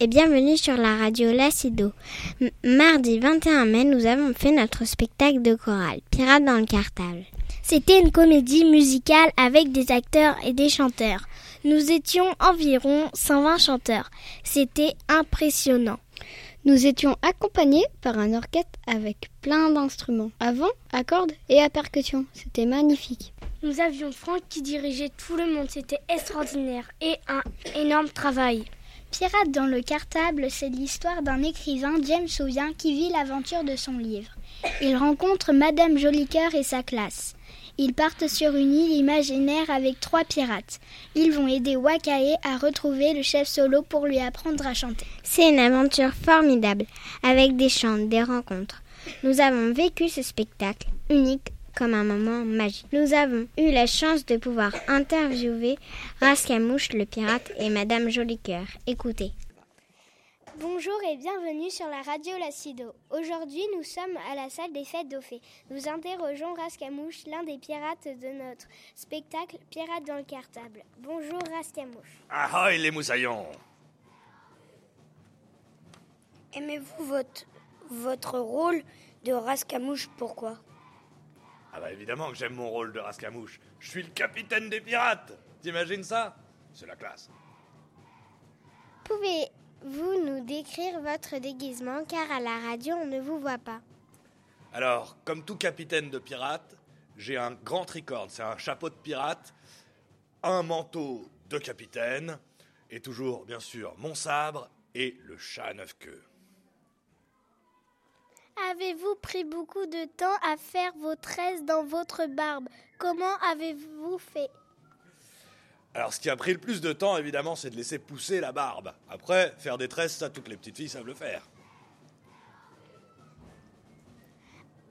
Et bienvenue sur la radio Lacido. Mardi 21 mai, nous avons fait notre spectacle de chorale, Pirates dans le cartable. C'était une comédie musicale avec des acteurs et des chanteurs. Nous étions environ 120 chanteurs. C'était impressionnant. Nous étions accompagnés par un orchestre avec plein d'instruments, à vent, à cordes et à percussion. C'était magnifique. Nous avions Franck qui dirigeait tout le monde. C'était extraordinaire et un énorme travail. Pirates dans le cartable, c'est l'histoire d'un écrivain, James Sauvien, qui vit l'aventure de son livre. Il rencontre Madame Jolicoeur et sa classe. Ils partent sur une île imaginaire avec trois pirates. Ils vont aider Wakae à retrouver le chef solo pour lui apprendre à chanter. C'est une aventure formidable, avec des chants, des rencontres. Nous avons vécu ce spectacle unique comme un moment magique. Nous avons eu la chance de pouvoir interviewer Rascamouche le pirate et Madame Jolicoeur. Écoutez. Bonjour et bienvenue sur la radio Lacido. Aujourd'hui, nous sommes à la salle des fêtes d'Ophé. Nous interrogeons Rascamouche, l'un des pirates de notre spectacle Pirates dans le cartable. Bonjour Rascamouche. Ahoy les moussaillons Aimez-vous votre, votre rôle de Rascamouche Pourquoi? Ah bah évidemment que j'aime mon rôle de rascamouche. Je suis le capitaine des pirates T'imagines ça? C'est la classe. Pouvez-vous nous décrire votre déguisement? Car à la radio on ne vous voit pas Alors, comme tout capitaine de pirate, j'ai un grand tricorne, c'est un chapeau de pirate, un manteau de capitaine, et toujours, bien sûr, mon sabre et le chat à neuf queues. Avez-vous pris beaucoup de temps à faire vos tresses dans votre barbe? Comment avez-vous fait? Alors, ce qui a pris le plus de temps, évidemment, c'est de laisser pousser la barbe. Après, faire des tresses, ça, toutes les petites filles savent le faire.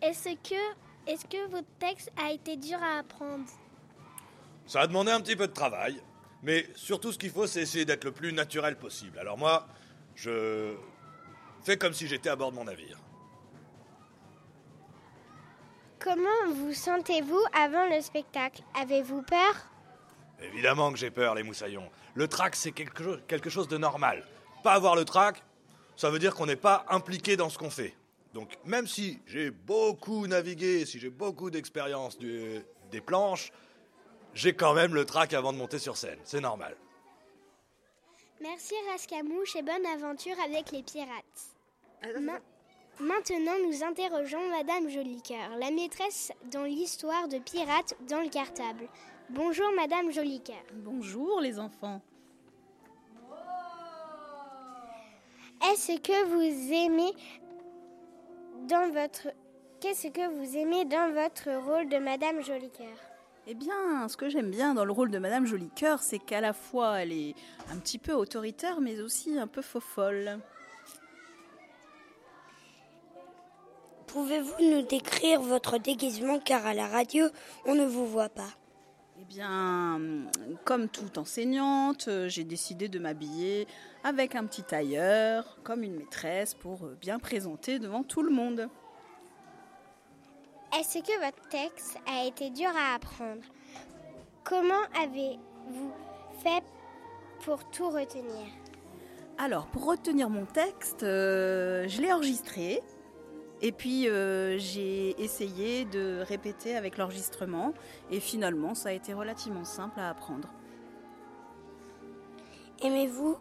Est-ce que, est-ce que votre texte a été dur à apprendre? Ça a demandé un petit peu de travail, mais surtout ce qu'il faut, c'est essayer d'être le plus naturel possible. Alors moi, je fais comme si j'étais à bord de mon navire. Comment vous sentez-vous avant le spectacle? Avez-vous peur? Évidemment que j'ai peur, les moussaillons. Le trac, c'est quelque chose, quelque chose de normal. Pas avoir le trac, ça veut dire qu'on n'est pas impliqué dans ce qu'on fait. Donc même si j'ai beaucoup navigué, si j'ai beaucoup d'expérience du- des planches, j'ai quand même le trac avant de monter sur scène. C'est normal. Merci Rascamouche et bonne aventure avec les pirates. Ma- Maintenant, nous interrogeons Madame Jolicoeur, la maîtresse dans l'histoire de pirates dans le cartable. Bonjour Madame Jolicoeur. Bonjour les enfants. Est-ce que vous aimez dans votre qu'est-ce que vous aimez dans votre rôle de Madame Jolicoeur? Eh bien, ce que j'aime bien dans le rôle de Madame Jolicoeur, c'est qu'à la fois elle est un petit peu autoritaire, mais aussi un peu faux-folle. Pouvez-vous nous décrire votre déguisement car à la radio, on ne vous voit pas? Eh bien, comme toute enseignante, euh, j'ai décidé de m'habiller avec un petit tailleur, comme une maîtresse, pour euh, bien présenter devant tout le monde. Est-ce que votre texte a été dur à apprendre? Comment avez-vous fait pour tout retenir? Alors, pour retenir mon texte, euh, je l'ai enregistré. Et puis, euh, j'ai essayé de répéter avec l'enregistrement. Et finalement, ça a été relativement simple à apprendre. Aimez-vous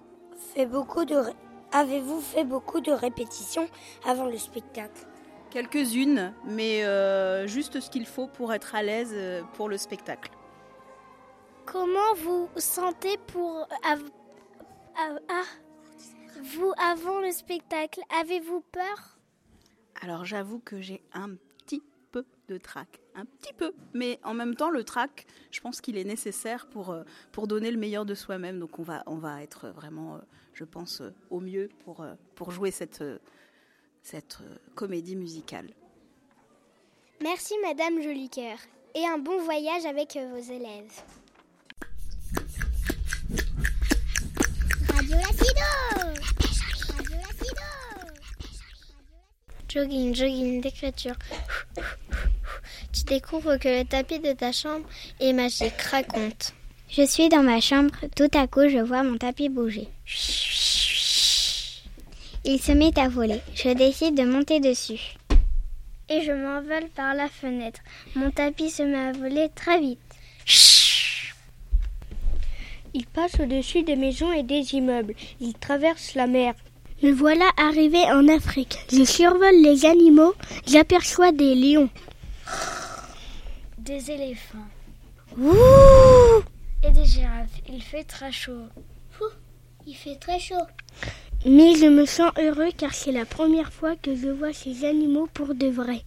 fait beaucoup de Avez-vous fait beaucoup de répétitions avant le spectacle? Quelques-unes, mais euh, juste ce qu'il faut pour être à l'aise euh, pour le spectacle. Comment vous sentez pour av- av- ah, vous avant le spectacle? Avez-vous peur? Alors, j'avoue que j'ai un petit peu de trac. Un petit peu. Mais en même temps, le trac, je pense qu'il est nécessaire pour, euh, donner le meilleur de soi-même. Donc, on va, être vraiment, euh, je pense, euh, au mieux pour, pour jouer cette, comédie musicale. Merci Madame Jolicoeur et un bon voyage avec vos élèves Radio Lacido Jogging, jogging d'écriture. Tu découvres que le tapis de ta chambre est magique. Raconte. Je suis dans ma chambre. Tout à coup, je vois mon tapis bouger. Il se met à voler. Je décide de monter dessus. Et je m'envole par la fenêtre. Mon tapis se met à voler très vite. Il passe au-dessus des maisons et des immeubles. Il traverse la mer. Me voilà arrivé en Afrique. Je survole les animaux. J'aperçois des lions. Des éléphants. Ouh Et des girafes. Il fait très chaud. il fait très chaud. Mais je me sens heureux car c'est la première fois que je vois ces animaux pour de vrai.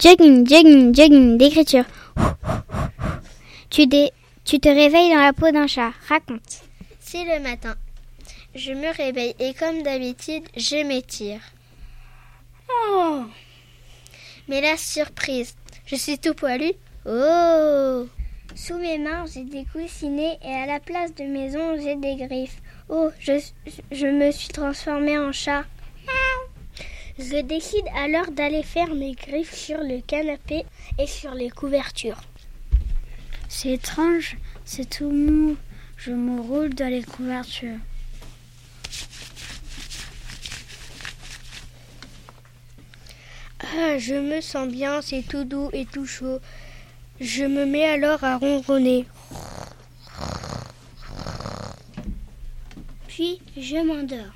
Jogging, jogging, jogging d'écriture. Tu, dé- tu te réveilles dans la peau d'un chat. Raconte. C'est le matin. Je me réveille et comme d'habitude, je m'étire. Oh Mais la surprise, je suis tout poilu. Oh Sous mes mains, j'ai des coussinets et à la place de mes ongles, j'ai des griffes. Oh, je, je me suis transformée en chat. Je décide alors d'aller faire mes griffes sur le canapé et sur les couvertures. C'est étrange, c'est tout mou. Je me roule dans les couvertures. Ah, je me sens bien, c'est tout doux et tout chaud. Je me mets alors à ronronner. Puis je m'endors.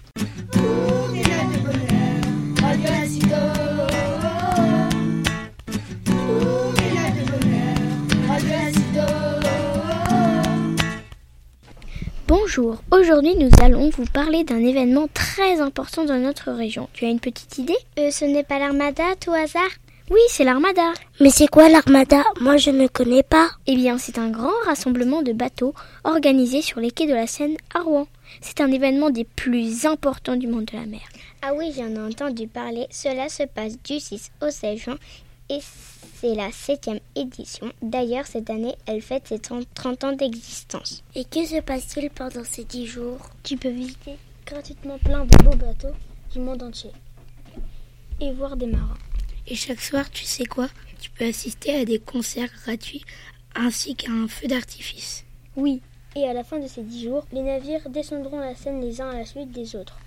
Bonjour, aujourd'hui nous allons vous parler d'un événement très important dans notre région. Tu as une petite idée? Euh, ce n'est pas l'armada, tout hasard? Oui, c'est l'Armada. Mais c'est quoi l'armada? Moi je ne connais pas. Eh bien, c'est un grand rassemblement de bateaux organisé sur les quais de la Seine à Rouen. C'est un événement des plus importants du monde de la mer. Ah oui, j'en ai entendu parler. Cela se passe du 6 au 16 juin et c'est la septième édition. D'ailleurs, cette année, elle fête ses 30, 30 ans d'existence. Et que se passe-t-il pendant ces dix jours? Tu peux visiter gratuitement plein de beaux bateaux du monde entier et voir des marins. Et chaque soir, tu sais quoi? Tu peux assister à des concerts gratuits ainsi qu'à un feu d'artifice. Oui, et à la fin de ces dix jours, les navires descendront la Seine les uns à la suite des autres.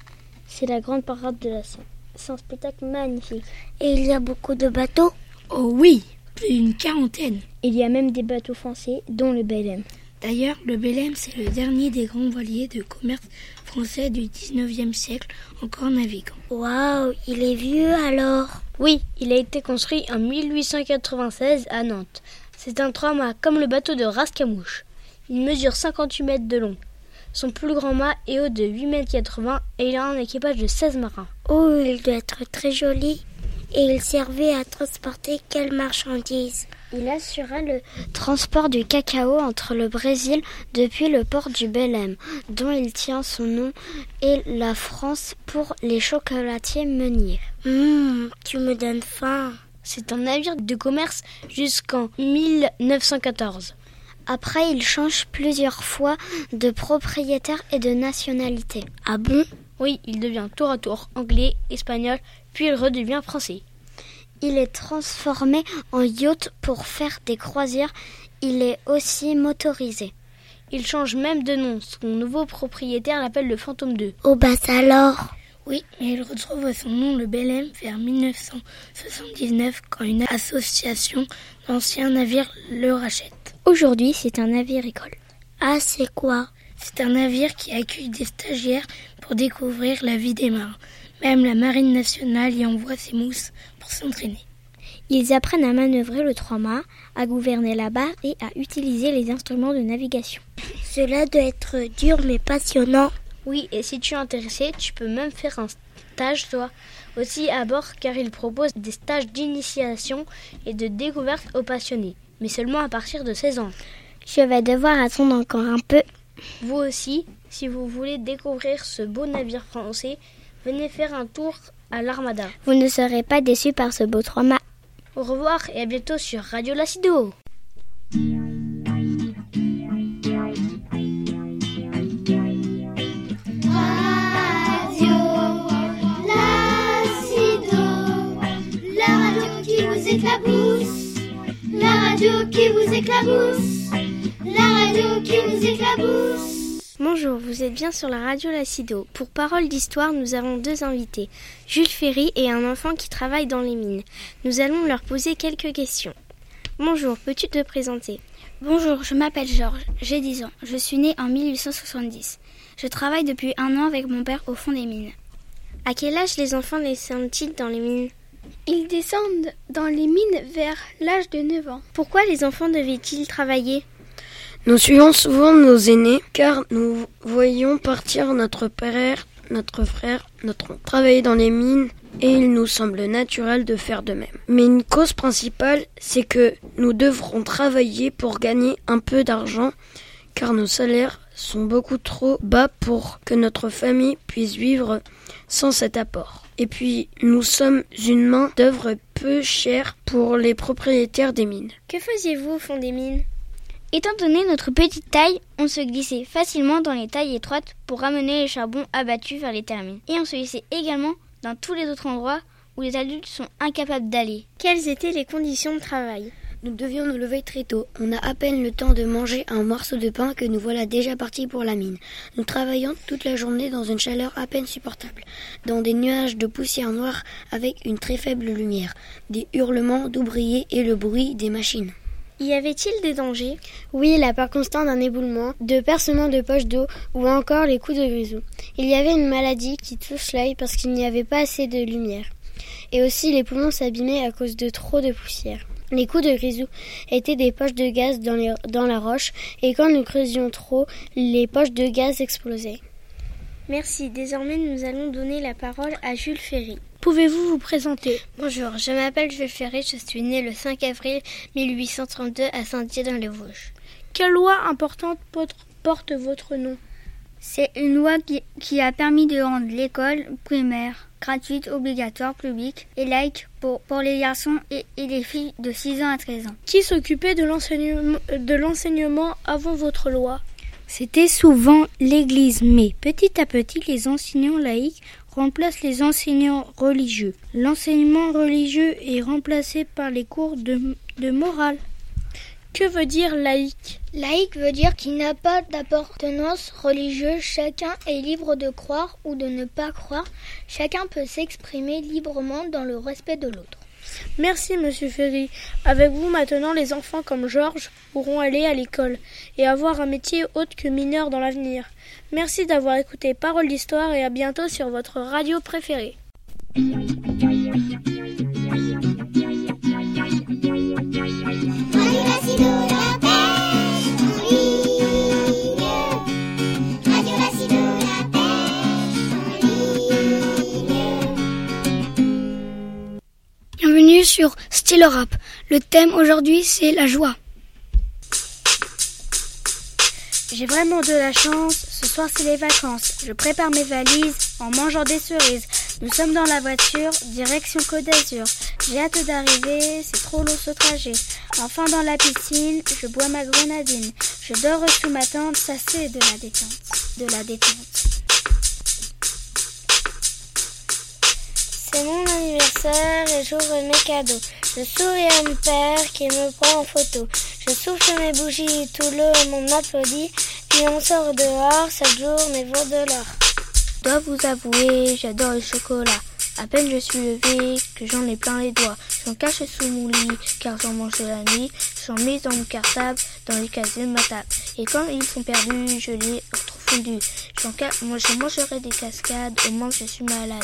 C'est la grande parade de la Seine. C'est un spectacle magnifique. Et il y a beaucoup de bateaux? Oh oui, plus d'une quarantaine. Il y a même des bateaux français, dont le Belém. D'ailleurs, le Belém, c'est le dernier des grands voiliers de commerce français du 19e siècle encore navigant. Waouh, il est vieux alors Oui, il a été construit en 1896 à Nantes. C'est un trois-mâts comme le bateau de Rascamouche. Il mesure 58 mètres de long. Son plus grand mât est haut de 8 mètres 80 et il a un équipage de 16 marins. Oh, il doit être très joli. Et il servait à transporter quelles marchandises? Il assura le transport du cacao entre le Brésil depuis le port du Belém, dont il tient son nom, et la France pour les chocolatiers meuniers. Hum, tu me donnes faim. C'est un navire de commerce jusqu'en 1914. Après, il change plusieurs fois de propriétaire et de nationalité. Ah bon? Oui, il devient tour à tour anglais, espagnol, puis il redevient français. Il est transformé en yacht pour faire des croisières. Il est aussi motorisé. Il change même de nom. Son nouveau propriétaire l'appelle le Fantôme 2. Oh bah ça alors Oui, mais il retrouve son nom le Belém vers 1979 quand une association d'anciens navires le rachète. Aujourd'hui, c'est un navire école. Ah, c'est quoi? C'est un navire qui accueille des stagiaires pour découvrir la vie des marins. Même la marine nationale y envoie ses mousses pour s'entraîner. Ils apprennent à manœuvrer le trois-mâts, à gouverner la barre et à utiliser les instruments de navigation. Cela doit être dur mais passionnant. Oui, et si tu es intéressé, tu peux même faire un stage toi aussi à bord car ils proposent des stages d'initiation et de découverte aux passionnés, mais seulement à partir de 16 ans. Je vais devoir attendre encore un peu. Vous aussi, si vous voulez découvrir ce beau navire français, venez faire un tour à l'Armada. Vous ne serez pas déçus par ce beau trois-mâts. Au revoir et à bientôt sur Radio Lacido. Radio Lacido, la radio qui vous éclabousse, la radio qui vous éclabousse, la radio qui vous éclabousse. Bonjour, vous êtes bien sur la radio Lacido. Pour Parole d'Histoire, nous avons deux invités, Jules Ferry et un enfant qui travaille dans les mines. Nous allons leur poser quelques questions. Bonjour, peux-tu te présenter? Bonjour, je m'appelle Georges, j'ai 10 ans. Je suis né en 1870. Je travaille depuis un an avec mon père au fond des mines. À quel âge les enfants descendent-ils dans les mines? Ils descendent dans les mines vers l'âge de 9 ans. Pourquoi les enfants devaient-ils travailler? Nous suivons souvent nos aînés car nous voyons partir notre père, notre frère, notre oncle travailler dans les mines et il nous semble naturel de faire de même. Mais une cause principale, c'est que nous devrons travailler pour gagner un peu d'argent car nos salaires sont beaucoup trop bas pour que notre famille puisse vivre sans cet apport. Et puis, nous sommes une main d'œuvre peu chère pour les propriétaires des mines. Que faisiez-vous au fond des mines? Étant donné notre petite taille, on se glissait facilement dans les tailles étroites pour ramener les charbons abattus vers les termines. Et on se glissait également dans tous les autres endroits où les adultes sont incapables d'aller. Quelles étaient les conditions de travail? Nous devions nous lever très tôt. On a à peine le temps de manger un morceau de pain que nous voilà déjà partis pour la mine. Nous travaillions toute la journée dans une chaleur à peine supportable, dans des nuages de poussière noire avec une très faible lumière, des hurlements d'ouvriers et le bruit des machines. Y avait-il des dangers? Oui, l'apport constant d'un éboulement, de percements de poches d'eau ou encore les coups de grisou. Il y avait une maladie qui touche l'œil parce qu'il n'y avait pas assez de lumière. Et aussi les poumons s'abîmaient à cause de trop de poussière. Les coups de grisou étaient des poches de gaz dans la roche et quand nous creusions trop, les poches de gaz explosaient. Merci. Désormais, nous allons donner la parole à Jules Ferry. Pouvez-vous vous présenter Bonjour, je m'appelle Jules Ferry, je suis né le 5 avril 1832 à Saint-Dié-dans-les-Vosges. Quelle loi importante porte- votre nom C'est une loi qui, qui a permis de rendre l'école primaire gratuite, obligatoire, publique et laïque pour, pour les garçons et, et les filles de 6 ans à 13 ans. Qui s'occupait de l'enseignement avant votre loi? C'était souvent l'Église, mais petit à petit, les enseignants laïcs remplacent les enseignants religieux. L'enseignement religieux est remplacé par les cours de, morale. Que veut dire laïque Laïque veut dire qu'il n'a pas d'appartenance religieuse. Chacun est libre de croire ou de ne pas croire. Chacun peut s'exprimer librement dans le respect de l'autre. Merci, monsieur Ferry. Avec vous, maintenant, les enfants comme Georges pourront aller à l'école et avoir un métier autre que mineur dans l'avenir. Merci d'avoir écouté Parole d'Histoire et à bientôt sur votre radio préférée. Sur Style Rap. Le thème aujourd'hui c'est la joie. J'ai vraiment de la chance. Ce soir, c'est les vacances. Je prépare mes valises en mangeant des cerises. Nous sommes dans la voiture, direction Côte d'Azur. J'ai hâte d'arriver, c'est trop long ce trajet. Enfin dans la piscine, je bois ma grenadine. Je dors sous ma tente, ça c'est de la détente. De la détente. C'est anniversaire et j'ouvre mes cadeaux. Je souris à mon père qui me prend en photo. Je souffle mes bougies, tout le monde m'applaudit. Puis on sort dehors, chaque jour mes veaux de l'or. Dois vous avouer, j'adore le chocolat. À peine je suis levée que j'en ai plein les doigts. J'en cache sous mon lit car j'en mange la nuit. J'en mets dans mon cartable, dans les casiers de ma table. Et quand ils sont perdus, je les retrouve fondus. Moi je mangerai des cascades au où je suis malade.